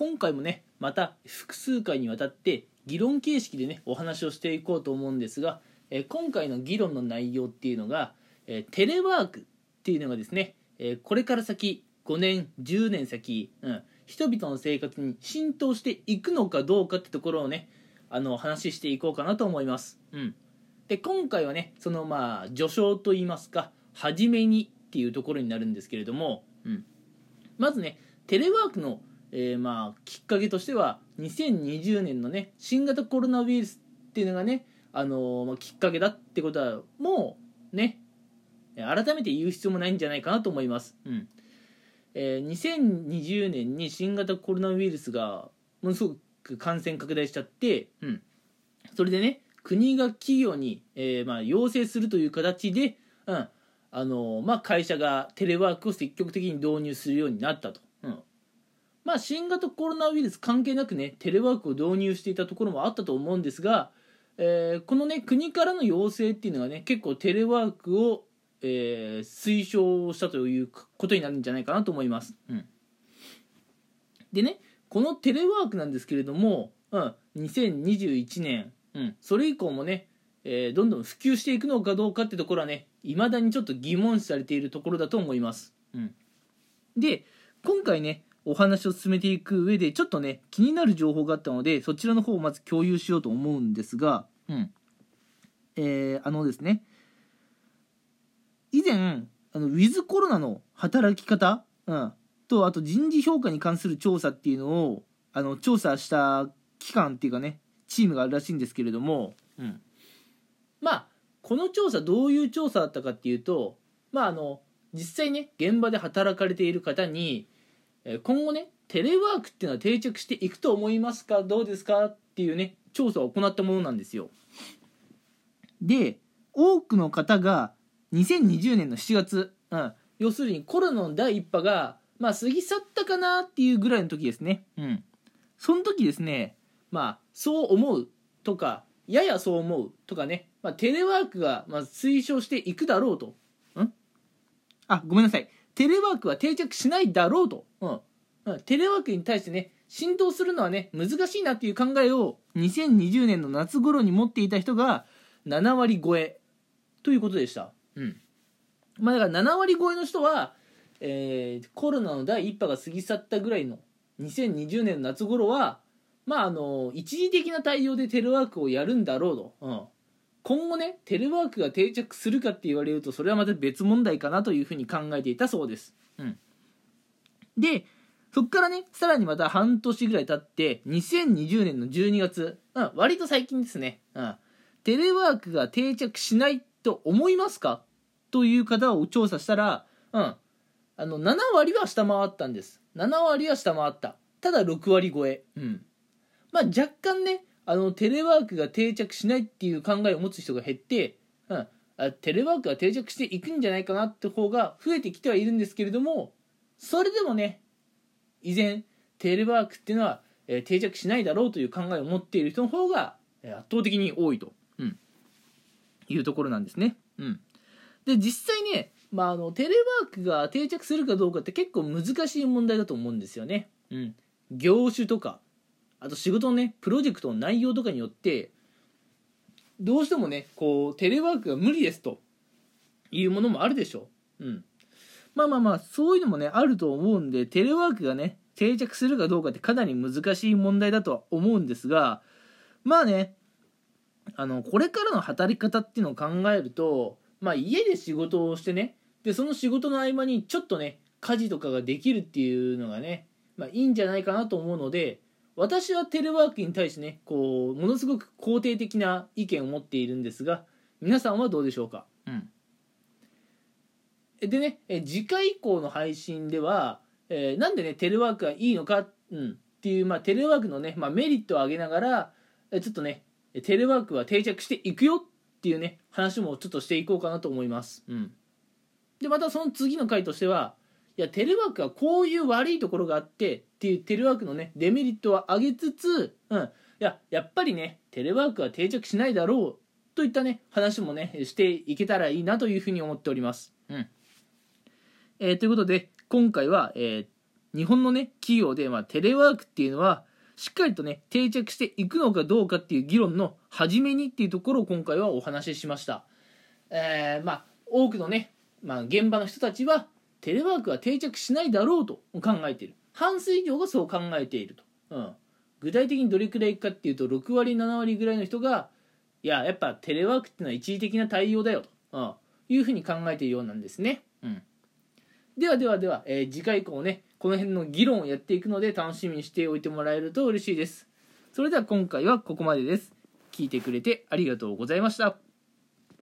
今回もねまた複数回にわたって議論形式でねお話をしていこうと思うんですが、え今回の議論の内容っていうのが、えテレワークっていうのがですね、えこれから先5年10年先、うん、人々の生活に浸透していくのかどうかってところをねあの話していこうかなと思います。うん、で今回はねそのまあ序章といいますか初めにっていうところになるんですけれども、うん、まずねテレワークのえー、まあきっかけとしては2020年のね新型コロナウイルスっていうのがね、あのー、まあ、きっかけだってことはもうね改めて言う必要もないんじゃないかなと思います。うんえー、2020年に新型コロナウイルスがものすごく感染拡大しちゃって、うん、それでね国が企業に、えー、まあ、要請するという形で、うんあのまあ、会社がテレワークを積極的に導入するようになったと。まあ、新型コロナウイルス関係なくねテレワークを導入していたところもあったと思うんですが、えー、このね国からの要請っていうのがね結構テレワークを、えー、推奨したということになるんじゃないかなと思います。うん、でねこのテレワークなんですけれども、うん、2021年、うん、それ以降もね、えー、どんどん普及していくのかどうかってところはね未だにちょっと疑問視されているところだと思います。うん、で今回ねお話を進めていく上でちょっとね気になる情報があったのでそちらの方をまず共有しようと思うんですが、うん。えー、あのですね以前あのウィズコロナの働き方、うん、とあと人事評価に関する調査っていうのをあの調査した機関っていうかねチームがあるらしいんですけれども、うん、まあこの調査どういう調査だったかっていうとまああの実際ね現場で働かれている方に今後ねテレワークっていうのは定着していくと思いますか？どうですか？っていうね調査を行ったものなんですよ。で多くの方が2020年の7月、うん、要するにコロナの第1波がまあ過ぎ去ったかなっていうぐらいの時ですね。うん。その時ですねまあそう思うとかややそう思うとかね、まあ、テレワークがま推奨していくだろうと。ん。あごめんなさい。テレワークは定着しないだろうと、うん。うん、テレワークに対してね浸透するのはね難しいなっていう考えを2020年の夏頃に持っていた人が7割超えということでした。うん。まあ、だから7割超えの人は、えー、コロナの第1波が過ぎ去ったぐらいの2020年の夏頃はまああの一時的な対応でテレワークをやるんだろうと、うん、今後ねテレワークが定着するかって言われるとそれはまた別問題かなというふうに考えていたそうです。うん、でそっからねさらにまた半年ぐらい経って2020年の12月、うん、割と最近ですね、うん、テレワークが定着しないと思いますか？という方を調査したら、うん、あの7割は下回ったんです。7割は下回った。ただ6割超え、うん、まあ若干ねあのテレワークが定着しないっていう考えを持つ人が減って、うん、あテレワークが定着していくんじゃないかなって方が増えてきてはいるんですけれどもそれでもね依然テレワークっていうのは、えー、定着しないだろうという考えを持っている人の方が、えー、圧倒的に多いと、うん、いうところなんですね。うん、で実際ね、まあ、あのテレワークが定着するかどうかって結構難しい問題だと思うんですよね。うん、業種とかあと仕事のねプロジェクトの内容とかによってどうしてもねこうテレワークが無理ですというものもあるでしょう。うん。まあまあまあそういうのもねあると思うんでテレワークがね定着するかどうかってかなり難しい問題だとは思うんですがまあねあのこれからの働き方っていうのを考えるとまあ家で仕事をしてねでその仕事の合間にちょっとね家事とかができるっていうのがねまあいいんじゃないかなと思うので私はテレワークに対してねこうものすごく肯定的な意見を持っているんですが皆さんはどうでしょうか、うん、でね次回以降の配信では、えー、なんでねテレワークがいいのか、うん、っていう、まあ、テレワークのね、まあ、メリットを挙げながらちょっとねテレワークは定着していくよ？っていうね話もちょっとしていこうかなと思います、うん、でまたその次の回としてはいやテレワークはこういう悪いところがあってっていうテレワークのねデメリットは上げつつ、うん、いややっぱりねテレワークは定着しないだろうといったね話もねしていけたらいいなというふうに思っております。うん。えー、ということで今回は、えー、日本のね企業で、まあ、テレワークっていうのはしっかりとね定着していくのかどうかっていう議論の初めにっていうところを今回はお話ししました、えー、まあ多くのね、まあ、現場の人たちはテレワークは定着しないだろうと考えている。半数以上がそう考えていると、うん、具体的にどれくらいかっていうと6割7割ぐらいの人がいややっぱテレワークっていうのは一時的な対応だよと、うん、いうふうに考えているようなんですね、うん、ではではでは、えー、次回以降ねこの辺の議論をやっていくので楽しみにしておいてもらえると嬉しいです。それでは今回はここまでです。聞いてくれてありがとうございました。